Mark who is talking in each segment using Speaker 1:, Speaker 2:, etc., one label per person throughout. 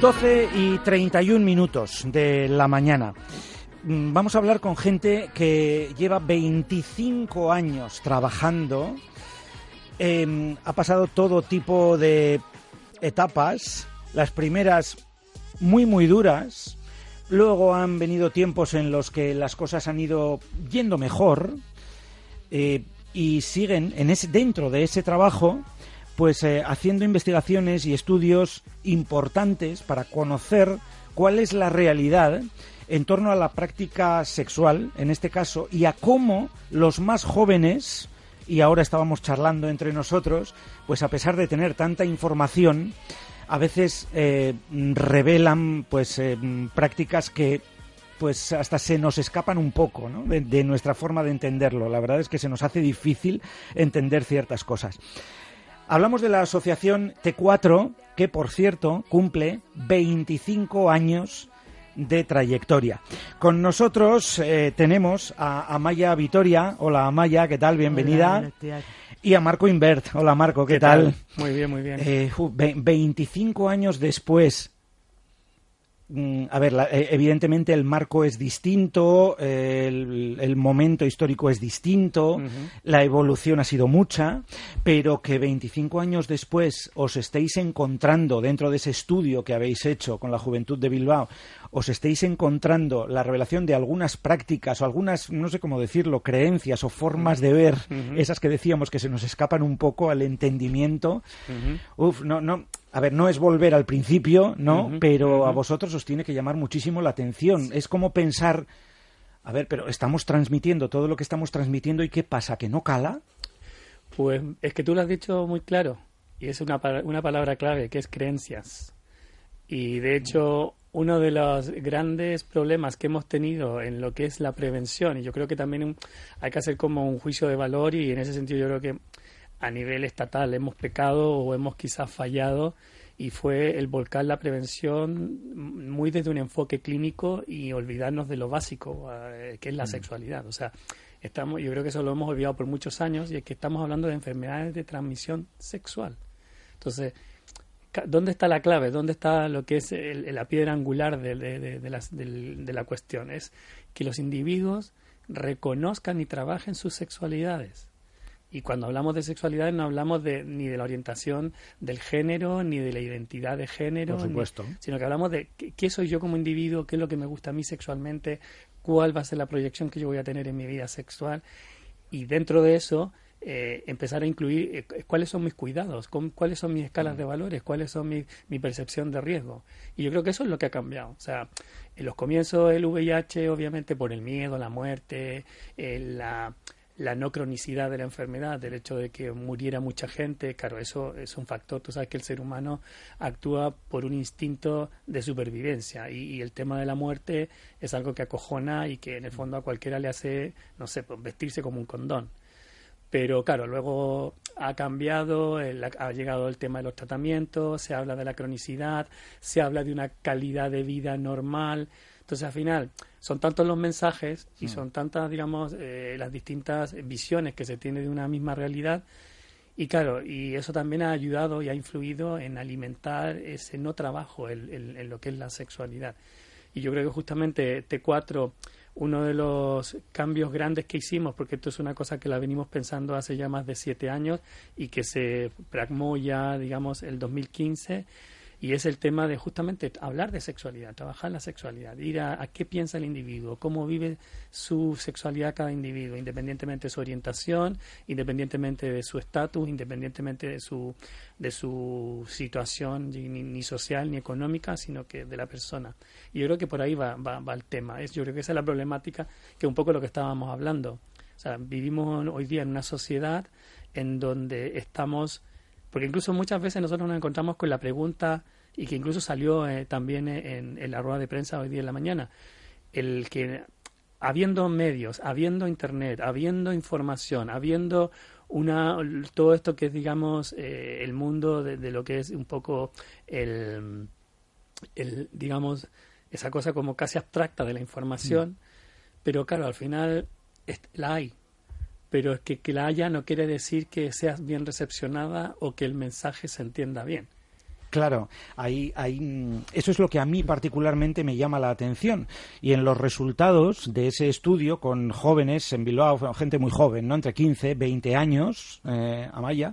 Speaker 1: 12 y 31 minutos de la mañana. Mm, vamos a hablar con gente que lleva 25 años trabajando. Em, ha pasado todo tipo de etapas. Las primeras muy, muy duras. Luego han venido tiempos en los que las cosas han ido yendo mejor. Eh, y siguen en ese, dentro de ese trabajo pues eh, haciendo investigaciones y estudios importantes para conocer cuál es la realidad en torno a la práctica sexual, en este caso, y a cómo los más jóvenes, y ahora estábamos charlando entre nosotros, pues a pesar de tener tanta información, a veces eh, revelan pues prácticas que pues hasta se nos escapan un poco ¿no? de, nuestra forma de entenderlo. La verdad es que se nos hace difícil entender ciertas cosas. Hablamos de la asociación T4, que por cierto cumple 25 años de trayectoria. Con nosotros eh, tenemos a Amaya Vitoria. Hola Amaya, ¿qué tal? Bienvenida. y a Marco Invert. Hola Marco, ¿qué, tal?
Speaker 2: Muy bien, muy bien.
Speaker 1: 25 eh, años después a ver, eh, evidentemente el marco es distinto, el, momento histórico es distinto, la evolución ha sido mucha, pero que 25 años después os estéis encontrando dentro de ese estudio que habéis hecho con la juventud de Bilbao, os estéis encontrando la revelación de algunas prácticas o algunas, no sé cómo decirlo, creencias o formas de ver, esas que decíamos que se nos escapan un poco al entendimiento. Uf, no, no, a ver, no es volver al principio, ¿no? pero a vosotros os tiene que llamar muchísimo la atención. Es como pensar, a ver, pero estamos transmitiendo todo lo que estamos transmitiendo y ¿qué pasa? ¿Que no cala?
Speaker 2: Pues es que tú lo has dicho muy claro y es una, una palabra clave que es creencias. Y de hecho, uno de los grandes problemas que hemos tenido en lo que es la prevención, y yo creo que también hay que hacer como un juicio de valor y en ese sentido yo creo que a nivel estatal hemos pecado o hemos quizás fallado y fue el volcar la prevención muy desde un enfoque clínico y olvidarnos de lo básico, eh, que es la mm. sexualidad. O sea, estamos, yo creo que eso lo hemos olvidado por muchos años y es que estamos hablando de enfermedades de transmisión sexual. Entonces, ¿dónde está la clave? ¿Dónde está lo que es la piedra angular de, de la cuestión? Es que los individuos reconozcan y trabajen sus sexualidades y cuando hablamos de sexualidad no hablamos de, ni de la orientación del género, ni de la identidad de género, sino que hablamos de qué, soy yo como individuo, qué es lo que me gusta a mí sexualmente, cuál va a ser la proyección que yo voy a tener en mi vida sexual. Y dentro de eso, eh, empezar a incluir eh, cuáles son mis cuidados, cuáles son mis escalas de valores, cuáles son mi, mi, percepción de riesgo. Y yo creo que eso es lo que ha cambiado. O sea, en los comienzos del VIH, obviamente por el miedo, la muerte, eh, la la no cronicidad de la enfermedad, del hecho de que muriera mucha gente, claro, eso es un factor. Tú sabes que el ser humano actúa por un instinto de supervivencia y, el tema de la muerte es algo que acojona y que en el fondo a cualquiera le hace, no sé, pues, vestirse como un condón. Pero claro, luego ha cambiado, ha llegado el tema de los tratamientos, se habla de la cronicidad, se habla de una calidad de vida normal. Entonces, al final, son tantos los mensajes y mm. son tantas, digamos, eh, las distintas visiones que se tiene de una misma realidad. Y claro, y eso también ha ayudado y ha influido en alimentar ese no trabajo en, lo que es la sexualidad. Y yo creo que justamente T4, uno de los cambios grandes que hicimos, porque esto es una cosa que la venimos pensando hace ya más de siete años y que se pragmó ya, digamos, el 2015, y es el tema de justamente hablar de sexualidad, trabajar la sexualidad, ir a, qué piensa el individuo, cómo vive su sexualidad cada individuo, independientemente de su orientación, independientemente de su estatus, independientemente de su, de su situación ni, social ni económica, sino que de la persona. Y yo creo que por ahí va, va, va el tema. Es, yo creo que esa es la problemática, que un poco lo que estábamos hablando. O vivimos hoy día en una sociedad en donde estamos, porque incluso muchas veces nosotros nos encontramos con la pregunta, y que incluso salió eh, también en, en, la rueda de prensa hoy día en la mañana, el que habiendo medios, habiendo internet, habiendo información, habiendo una todo esto que es digamos eh, el mundo de, de, lo que es un poco el, el digamos esa cosa como casi abstracta de la información, mm. pero claro, al final la hay, pero es que, que la haya no quiere decir que seas bien recepcionada o que el mensaje se entienda bien.
Speaker 1: Claro, ahí, eso es lo que a mí particularmente me llama la atención. Y en los resultados de ese estudio con jóvenes en Bilbao, gente muy joven, ¿no? entre 15, 20 años, eh, Amaya,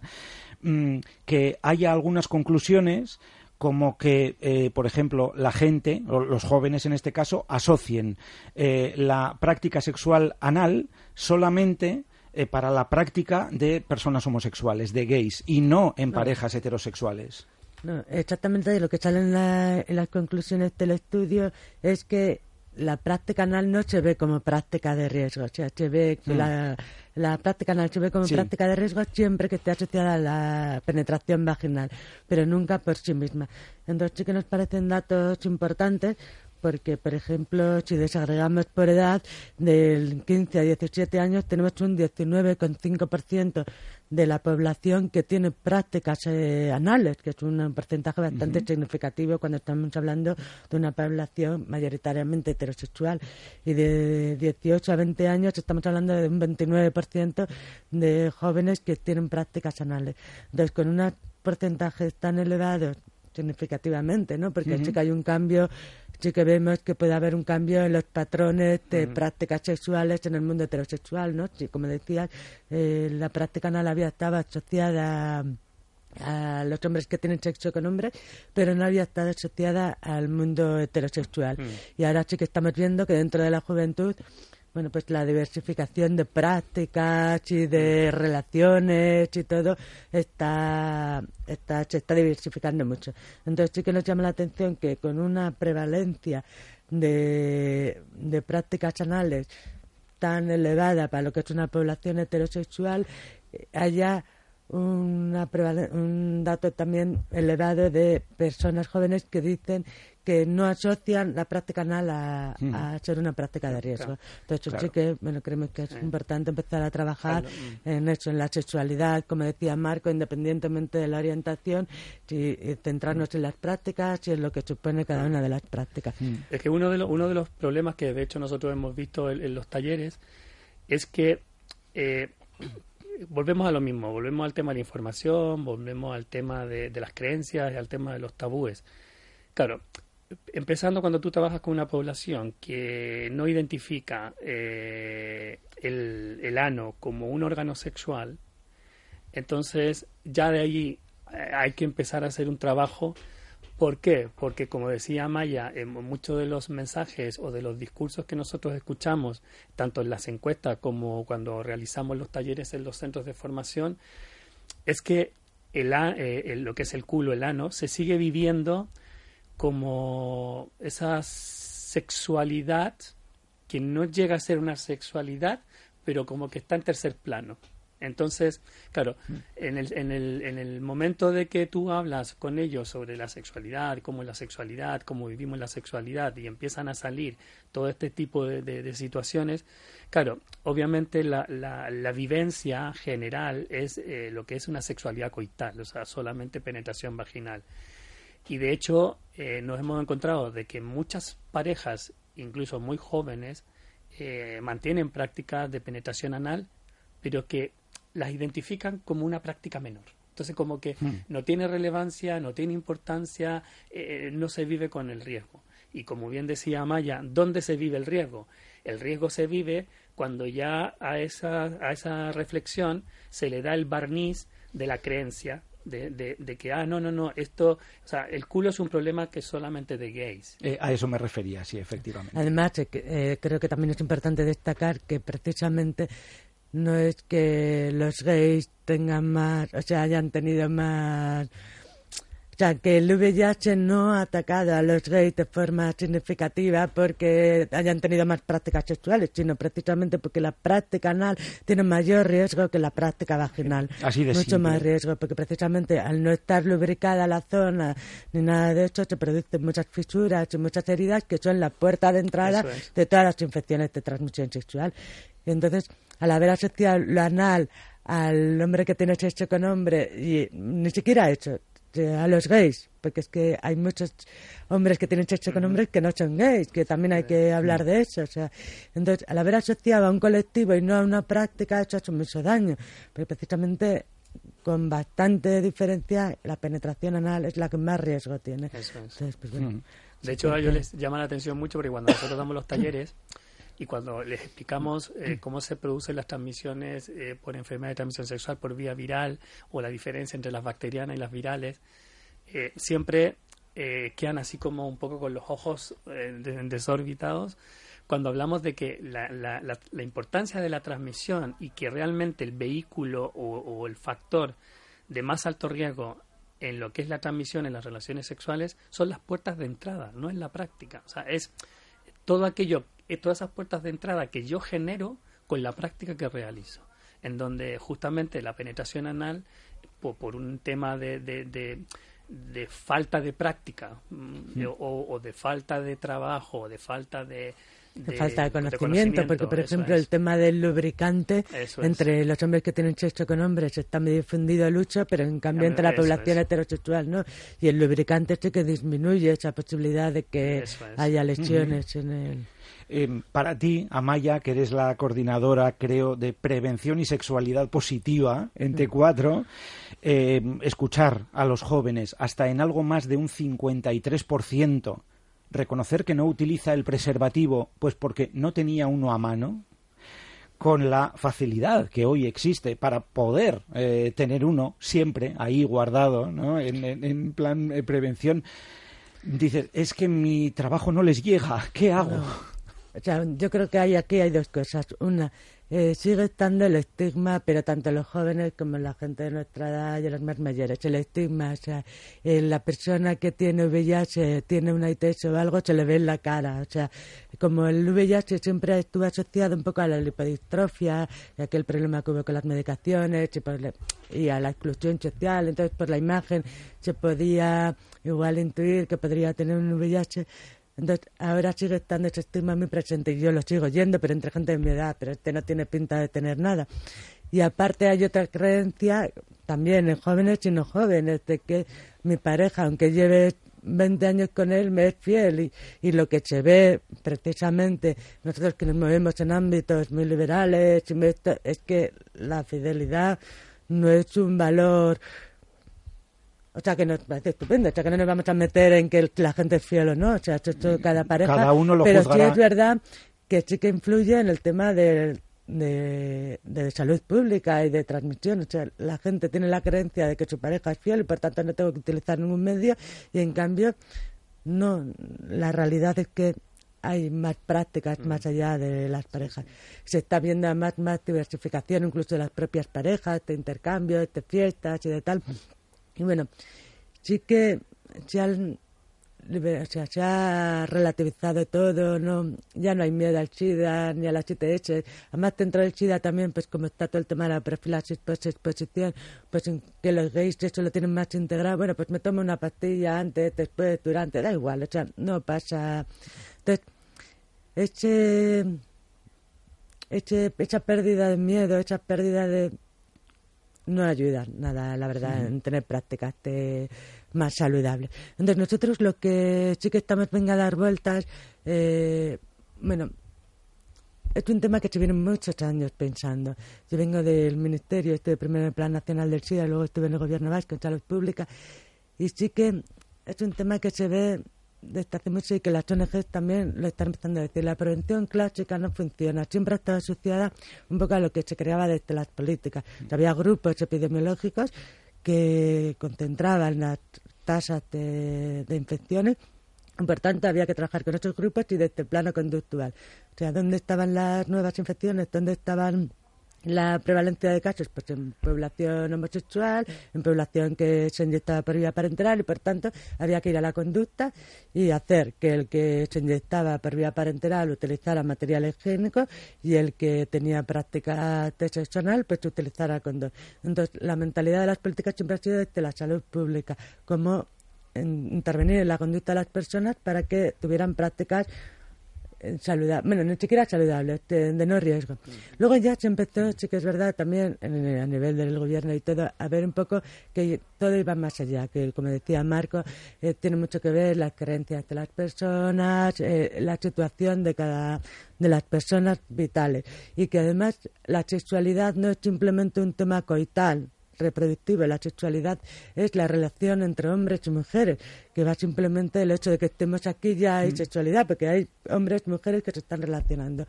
Speaker 1: mm, que haya algunas conclusiones como que, eh, por ejemplo, la gente, o los jóvenes en este caso, asocien eh, la práctica sexual anal solamente eh, para la práctica de personas homosexuales, de gays, y no en parejas heterosexuales.
Speaker 3: No, exactamente lo que sale en, en las conclusiones del estudio es que la práctica anal no se ve como práctica de riesgo, o sea, se ve mm. la, la, práctica anal se ve como práctica de riesgo siempre que esté asociada a la penetración vaginal, pero nunca por sí misma. Entonces sí que nos parecen datos importantes porque, por ejemplo, si desagregamos por edad, del 15 a 17 años tenemos un 19,5% de la población que tiene prácticas eh, anales, que es un porcentaje bastante significativo cuando estamos hablando de una población mayoritariamente heterosexual. Y de 18 a 20 años estamos hablando de un 29% de jóvenes que tienen prácticas anales. Entonces, con unos porcentajes tan elevados significativamente, ¿no? Porque sí que hay un cambio sí que vemos que puede haber un cambio en los patrones de prácticas sexuales en el mundo heterosexual, ¿no? Sí, como decías, eh, la práctica anal había estado asociada a, los hombres que tienen sexo con hombres, pero no había estado asociada al mundo heterosexual. Y ahora sí que estamos viendo que dentro de la juventud bueno, pues la diversificación de prácticas y de relaciones y todo está, está, se está diversificando mucho. Entonces sí que nos llama la atención que con una prevalencia de, de prácticas anales tan elevada para lo que es una población heterosexual, eh, haya una un dato también elevado de personas jóvenes que dicen que no asocian la práctica anal a, ser una práctica de riesgo. Entonces, sí que bueno, creemos que es importante empezar a trabajar en eso, en la sexualidad, como decía Marco, independientemente de la orientación, y, centrarnos en las prácticas y en lo que supone cada una de las prácticas.
Speaker 2: Es que uno de, los, uno de los problemas que de hecho nosotros hemos visto en, los talleres es que eh, volvemos a lo mismo, volvemos al tema de la información, volvemos al tema de, de las creencias y al tema de los tabúes. Claro, empezando cuando tú trabajas con una población que no identifica eh, el, ano como un órgano sexual, entonces ya de allí eh, hay que empezar a hacer un trabajo. ¿Por qué? Porque como decía Maya, en muchos de los mensajes o de los discursos que nosotros escuchamos, tanto en las encuestas como cuando realizamos los talleres en los centros de formación, es que el, eh, lo que es el culo, el ano, se sigue viviendo como esa sexualidad que no llega a ser una sexualidad, pero como que está en tercer plano. Entonces, claro, mm. en el, en, el, en el momento de que tú hablas con ellos sobre la sexualidad, cómo es la sexualidad, cómo vivimos la sexualidad, y empiezan a salir todo este tipo de, de, situaciones, claro, obviamente la, la, la vivencia general es eh, lo que es una sexualidad coital, o sea, solamente penetración vaginal. Y de hecho eh, nos hemos encontrado de que muchas parejas, incluso muy jóvenes, eh, mantienen prácticas de penetración anal, pero que las identifican como una práctica menor. Entonces como que hmm. no tiene relevancia, no tiene importancia, eh, no se vive con el riesgo. Y como bien decía Amaya, ¿dónde se vive el riesgo? El riesgo se vive cuando ya a esa, a esa reflexión se le da el barniz de la creencia de, de, que, ah, no, no, no, esto, o sea, el culo es un problema que es solamente de gays.
Speaker 1: Eh, a eso me refería, sí, efectivamente.
Speaker 3: Además, eh, creo que también es importante destacar que precisamente no es que los gays tengan más, o sea, hayan tenido más O sea, que el VIH no ha atacado a los gays de forma significativa porque hayan tenido más prácticas sexuales, sino precisamente porque la práctica anal tiene mayor riesgo que la práctica vaginal.
Speaker 1: Así de
Speaker 3: Mucho
Speaker 1: simple.
Speaker 3: más riesgo, porque precisamente al no estar lubricada la zona ni nada de eso, se producen muchas fisuras y muchas heridas que son la puerta de entrada
Speaker 2: es.
Speaker 3: de todas las infecciones de transmisión sexual. Y entonces, al haber asociado lo anal al hombre que tiene sexo con hombre, y ni siquiera eso, eh, a los gays, porque es que hay muchos hombres que tienen sexo con hombres que no son gays, que también hay que hablar de eso. O sea, entonces, al haber asociado a un colectivo y no a una práctica, eso ha hecho mucho daño, porque precisamente con bastante diferencia la penetración anal es la que más riesgo tiene.
Speaker 2: Eso es.
Speaker 3: Entonces, pues bueno,
Speaker 1: Mm.
Speaker 2: De hecho, a ellos les llama la atención mucho porque cuando nosotros damos los talleres y cuando les explicamos eh, cómo se producen las transmisiones eh, por enfermedad de transmisión sexual por vía viral o la diferencia entre las bacterianas y las virales, eh, siempre eh, quedan así como un poco con los ojos eh, de- desorbitados cuando hablamos de que la, la- la- la importancia de la transmisión y que realmente el vehículo o, o el factor de más alto riesgo en lo que es la transmisión en las relaciones sexuales son las puertas de entrada, no es la práctica. O sea, es todo aquello, todas esas puertas de entrada que yo genero con la práctica que realizo, en donde justamente la penetración anal, por, por un tema de, de, de- de falta de práctica mm, o de falta de trabajo, o de falta de,
Speaker 3: de falta de conocimiento, porque por ejemplo
Speaker 2: es.
Speaker 3: el tema del lubricante
Speaker 2: Eso es.
Speaker 3: entre los hombres que tienen sexo con hombres está muy difundido el uso, pero en cambio entre la población
Speaker 2: es.
Speaker 3: heterosexual no. Y el lubricante sí que disminuye esa posibilidad de que haya lesiones en el...
Speaker 1: Eh, para ti, Amaya, que eres la coordinadora, creo, de prevención y sexualidad positiva en T4, eh, escuchar a los jóvenes hasta en algo más de un 53%, reconocer que no utiliza el preservativo pues porque no tenía uno a mano, con la facilidad que hoy existe para poder eh, tener uno siempre ahí guardado, ¿no? en, plan eh, prevención, dices, es que mi trabajo no les llega, ¿qué hago?
Speaker 3: O sea, yo creo que hay aquí hay dos cosas. Una, eh, sigue estando el estigma, pero tanto los jóvenes como la gente de nuestra edad y los más mayores. El estigma, o sea, eh, la persona que tiene VIH, tiene una ITS o algo, se le ve en la cara. O sea, como el VIH siempre estuvo asociado un poco a la lipodistrofia, aquel problema que hubo con las medicaciones y, por la- y a la exclusión social, entonces por la imagen se podía igual intuir que podría tener un VIH. Entonces, ahora sigue estando ese estigma muy presente y yo lo sigo yendo, pero entre gente de mi edad, pero este no tiene pinta de tener nada. Y aparte hay otra creencia, también en jóvenes y no jóvenes, de que mi pareja, aunque lleve 20 años con él, me es fiel. Y, y lo que se ve precisamente, nosotros que nos movemos en ámbitos muy liberales, es que la fidelidad no es un valor o sea, que nos parece estupendo. O sea, que no nos vamos a meter en que la gente es fiel o no. O sea, esto, esto cada pareja.
Speaker 1: Cada uno lo
Speaker 3: Pero
Speaker 1: juzgará.
Speaker 3: sí es verdad que sí que influye en el tema de, de, de salud pública y de transmisión. O sea, la gente tiene la creencia de que su pareja es fiel y por tanto no tengo que utilizar ningún medio. Y en cambio, no. La realidad es que hay más prácticas más allá de las parejas. Se está viendo más, más diversificación incluso de las propias parejas, de intercambios, de fiestas y de tal. Y bueno, sí que se, han o ha relativizado todo, no ya no hay miedo al SIDA ni a la ITS. Además, dentro del SIDA también, pues como está todo el tema de la profilaxis pues en que los gays eso lo tienen más integrado. Bueno, pues me tomo una pastilla antes, después, durante, da igual, o sea, no pasa. Entonces, ese, ese, esa pérdida de miedo, esa pérdida de no ayuda nada, la verdad, en tener prácticas de- más saludables. Entonces, nosotros lo que sí que estamos venga a dar vueltas, eh, bueno, es un tema que se viene muchos años pensando. Yo vengo del Ministerio, estuve primero en el Plan Nacional del SIDA, luego estuve en el Gobierno Vasco en Salud Pública, y sí que es un tema que se ve desde hace mucho y que las ONGs también lo están empezando a decir. La prevención clásica no funciona, siempre ha estado asociada un poco a lo que se creaba desde las políticas. Había grupos epidemiológicos que concentraban las tasas de, de infecciones por tanto, había que trabajar con esos grupos y desde el plano conductual. O sea, ¿dónde estaban las nuevas infecciones? ¿Dónde estaban la prevalencia de casos pues en población homosexual, en población que se inyectaba por vía parenteral y por tanto había que ir a la conducta y hacer que el que se inyectaba por vía parenteral utilizara material higiénico y el que tenía práctica sexo pues utilizara condón. Entonces la mentalidad de las políticas siempre ha sido de la salud pública, como intervenir en la conducta de las personas para que tuvieran prácticas saludable, bueno, ni siquiera saludable, de, no riesgo. Luego ya se empezó, sí que es verdad, también a nivel del gobierno y todo, a ver un poco que todo iba más allá, que como decía Marco, eh, tiene mucho que ver las creencias de las personas, eh, la situación de cada de las personas vitales y que además la sexualidad no es simplemente un tema coital, reproductiva, la sexualidad es la relación entre hombres y mujeres, que va simplemente el hecho de que estemos aquí ya hay mm. sexualidad, porque hay hombres y mujeres que se están relacionando.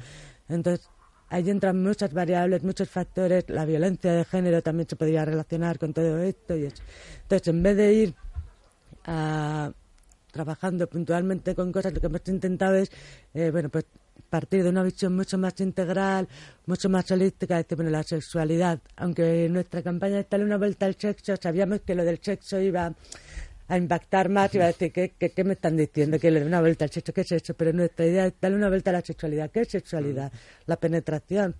Speaker 3: Entonces, ahí entran muchas variables, muchos factores, la violencia de género también se podría relacionar con todo esto y eso. Entonces, en vez de ir a trabajando puntualmente con cosas, lo que hemos intentado es, eh, bueno, pues partir de una visión mucho más integral, mucho más holística, decir, bueno, la sexualidad, aunque nuestra campaña está en una vuelta al sexo, sabíamos que lo del sexo iba a impactar más, iba a decir, ¿qué, qué, me están diciendo? Que le dé una vuelta al sexo, ¿qué es eso? Pero nuestra idea es darle una vuelta a la sexualidad. ¿Qué es sexualidad? La penetración,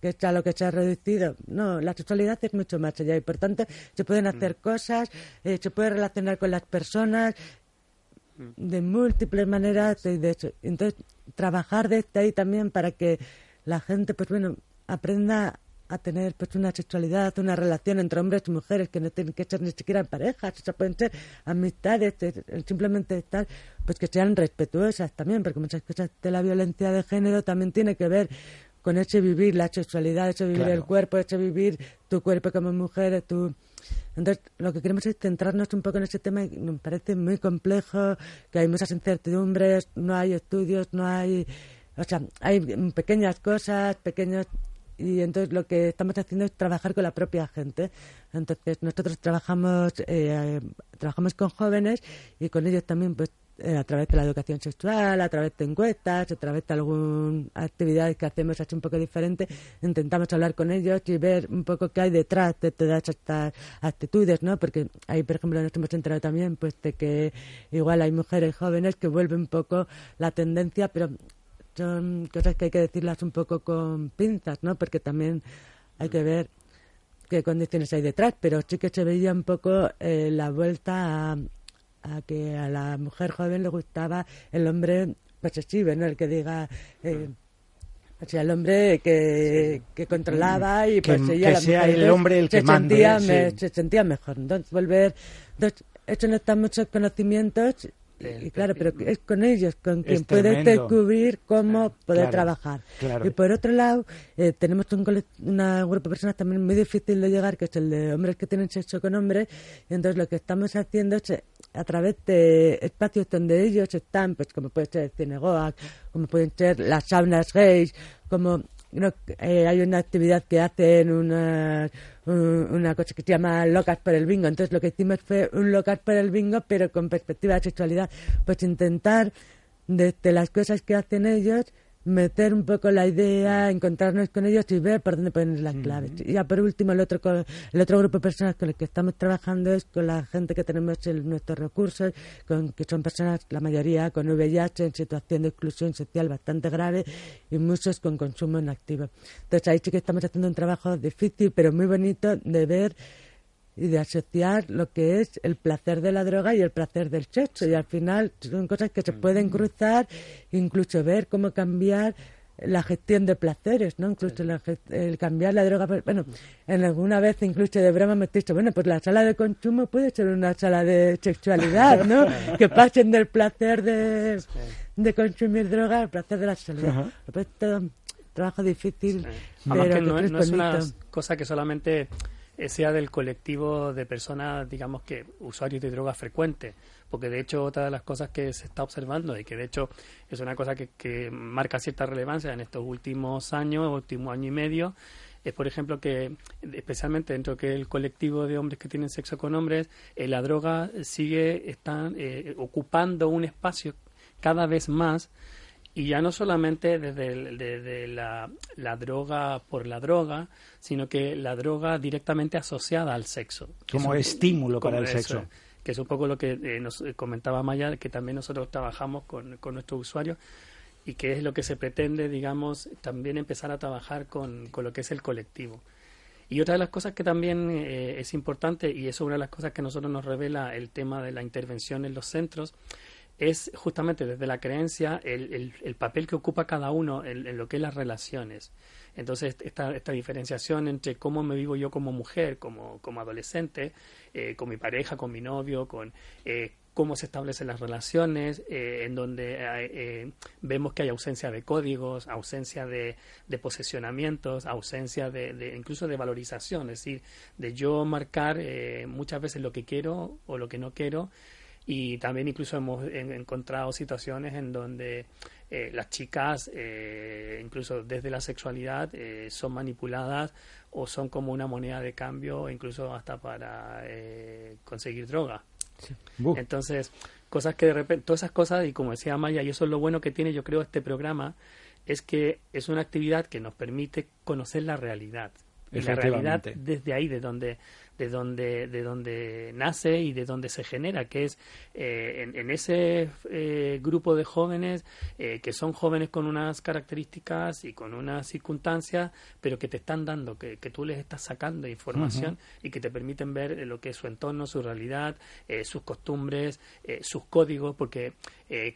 Speaker 3: que es a lo que se ha reducido. No, la sexualidad es mucho más allá y por tanto se pueden hacer cosas, eh, se puede relacionar con las personas, de múltiples maneras de hecho entonces trabajar desde ahí también para que la gente pues bueno aprenda a tener pues una sexualidad una relación entre hombres y mujeres que no tienen que ser ni siquiera parejas o sea, pueden ser amistades simplemente estar pues que sean respetuosas también porque muchas cosas de la violencia de género también tiene que ver con ese vivir la sexualidad ese vivir el cuerpo ese vivir tu cuerpo como mujer tu entonces, lo que queremos es centrarnos un poco en ese tema y nos parece muy complejo, que hay muchas incertidumbres, no hay estudios, no hay... O sea, hay pequeñas cosas, pequeños y entonces lo que estamos haciendo es trabajar con la propia gente. Entonces nosotros trabajamos eh, trabajamos con jóvenes y con ellos también pues a través de la educación sexual, a través de encuestas, a través de algunas actividades que hacemos así un poco diferentes, intentamos hablar con ellos y ver un poco qué hay detrás de todas estas actitudes, ¿no? Porque ahí, por ejemplo, nos hemos enterado también pues de que igual hay mujeres jóvenes que vuelven un poco la tendencia, pero son cosas que hay que decirlas un poco con pinzas, ¿no? Porque también hay que ver qué condiciones hay detrás, pero sí que se veía un poco eh, la vuelta a a que a la mujer joven le gustaba el hombre posesivo, ¿no? El que diga... Eh, o sea, el hombre que, que controlaba y
Speaker 1: que,
Speaker 3: poseía
Speaker 1: que sea el hombre el que
Speaker 3: se Sentía Se sentía mejor. Entonces, volver... Entonces, eso no están muchos conocimientos y claro, pero es con ellos con quien puedes descubrir cómo poder trabajar. Y por otro lado, eh, tenemos un, grupo de personas también muy difícil de llegar, que es el de hombres que tienen sexo con hombres. Y entonces lo que estamos haciendo es eh, a través de espacios donde ellos están, pues como puede ser Cinegoac, como pueden ser las saunas gays, como eh, hay una actividad que hacen una, una cosa que se llama locas por el bingo. Entonces lo que hicimos fue un locas por el bingo, pero con perspectiva de sexualidad. Pues intentar, desde las cosas que hacen ellos, meter un poco la idea, encontrarnos con ellos y ver por dónde poner las claves. Y ya por último, el otro, el otro grupo de personas con el que estamos trabajando es con la gente que tenemos en nuestros recursos, con, que son personas, la mayoría con VIH, en situación de exclusión social bastante grave y muchos con consumo inactivo. Entonces ahí sí que estamos haciendo un trabajo difícil, pero muy bonito de ver y de asociar lo que es el placer de la droga y el placer del sexo. Y al final son cosas que se pueden cruzar, incluso ver cómo cambiar la gestión de placeres, ¿no? Incluso el cambiar la droga. Bueno, en alguna vez incluso de broma me he dicho, bueno, pues la sala de consumo puede ser una sala de sexualidad, ¿no? que pasen del placer de, de consumir droga al placer de la sexualidad. Pues todo trabajo difícil, pero
Speaker 2: no, no es una cosa que solamente sea del colectivo de personas, digamos que usuarios de drogas frecuentes, porque de hecho otra de las cosas que se está observando y que de hecho es una cosa que, que marca cierta relevancia en estos últimos años, último año y medio, es por ejemplo que especialmente dentro del colectivo de hombres que tienen sexo con hombres, eh, la droga sigue están, eh, ocupando un espacio cada vez más Y ya no solamente desde, la, droga por la droga, sino que la droga directamente asociada al sexo.
Speaker 1: Como estímulo para el sexo.
Speaker 2: que es un poco lo que eh, nos comentaba Maya, que también nosotros trabajamos con, con nuestros usuarios y que es lo que se pretende, digamos, también empezar a trabajar con, con lo que es el colectivo. Y otra de las cosas que también eh, es importante, y es una de las cosas que a nosotros nos revela el tema de la intervención en los centros, es justamente desde la creencia el, el, papel que ocupa cada uno en, lo que es las relaciones. Entonces, esta, esta diferenciación entre cómo me vivo yo como mujer, como, como adolescente, eh, con mi pareja, con mi novio, con eh, cómo se establecen las relaciones, eh, en donde eh, vemos que hay ausencia de códigos, ausencia de, de posesionamientos, ausencia de, incluso de valorización, es decir, de yo marcar eh, muchas veces lo que quiero o lo que no quiero. Y también incluso hemos encontrado situaciones en donde las chicas, incluso desde la sexualidad, son manipuladas o son como una moneda de cambio, incluso hasta para conseguir droga. Entonces, cosas que de repente, todas esas cosas, y como decía Maya, y eso es lo bueno que tiene, yo creo, este programa, es que es una actividad que nos permite conocer la realidad. Y la realidad desde ahí, de donde de donde, de donde nace y de donde se genera, que es eh, en, ese eh, grupo de jóvenes eh, que son jóvenes con unas características y con unas circunstancias, pero que te están dando, que, que tú les estás sacando información y que te permiten ver lo que es su entorno, su realidad, sus costumbres, sus códigos, porque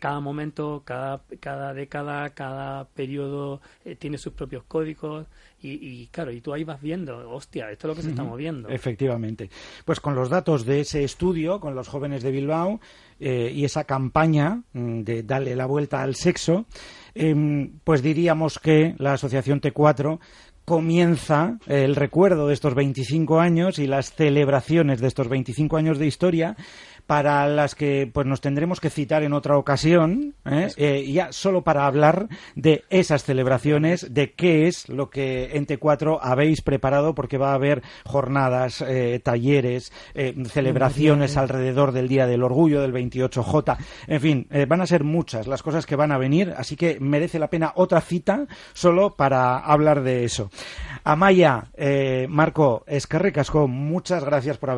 Speaker 2: cada momento, cada, cada década, cada periodo tiene sus propios códigos y, claro, y tú ahí vas viendo, hostia, esto es lo que se está moviendo.
Speaker 1: Efectivamente. Pues con los datos de ese estudio, con los jóvenes de Bilbao eh, y esa campaña mm, de darle la vuelta al sexo, em, pues diríamos que la Asociación T4 comienza el recuerdo de estos 25 años y las celebraciones de estos 25 años de historia para las que pues nos tendremos que citar en otra ocasión, ¿eh? Eh, ya solo para hablar de esas celebraciones, de qué es lo que en T4 habéis preparado, porque va a haber jornadas, eh, talleres, celebraciones alrededor del Día del Orgullo, del 28J, en fin, van a ser muchas las cosas que van a venir, así que merece la pena otra cita solo para hablar de eso. Amaya, Marco, Escarricasco, muchas gracias por haber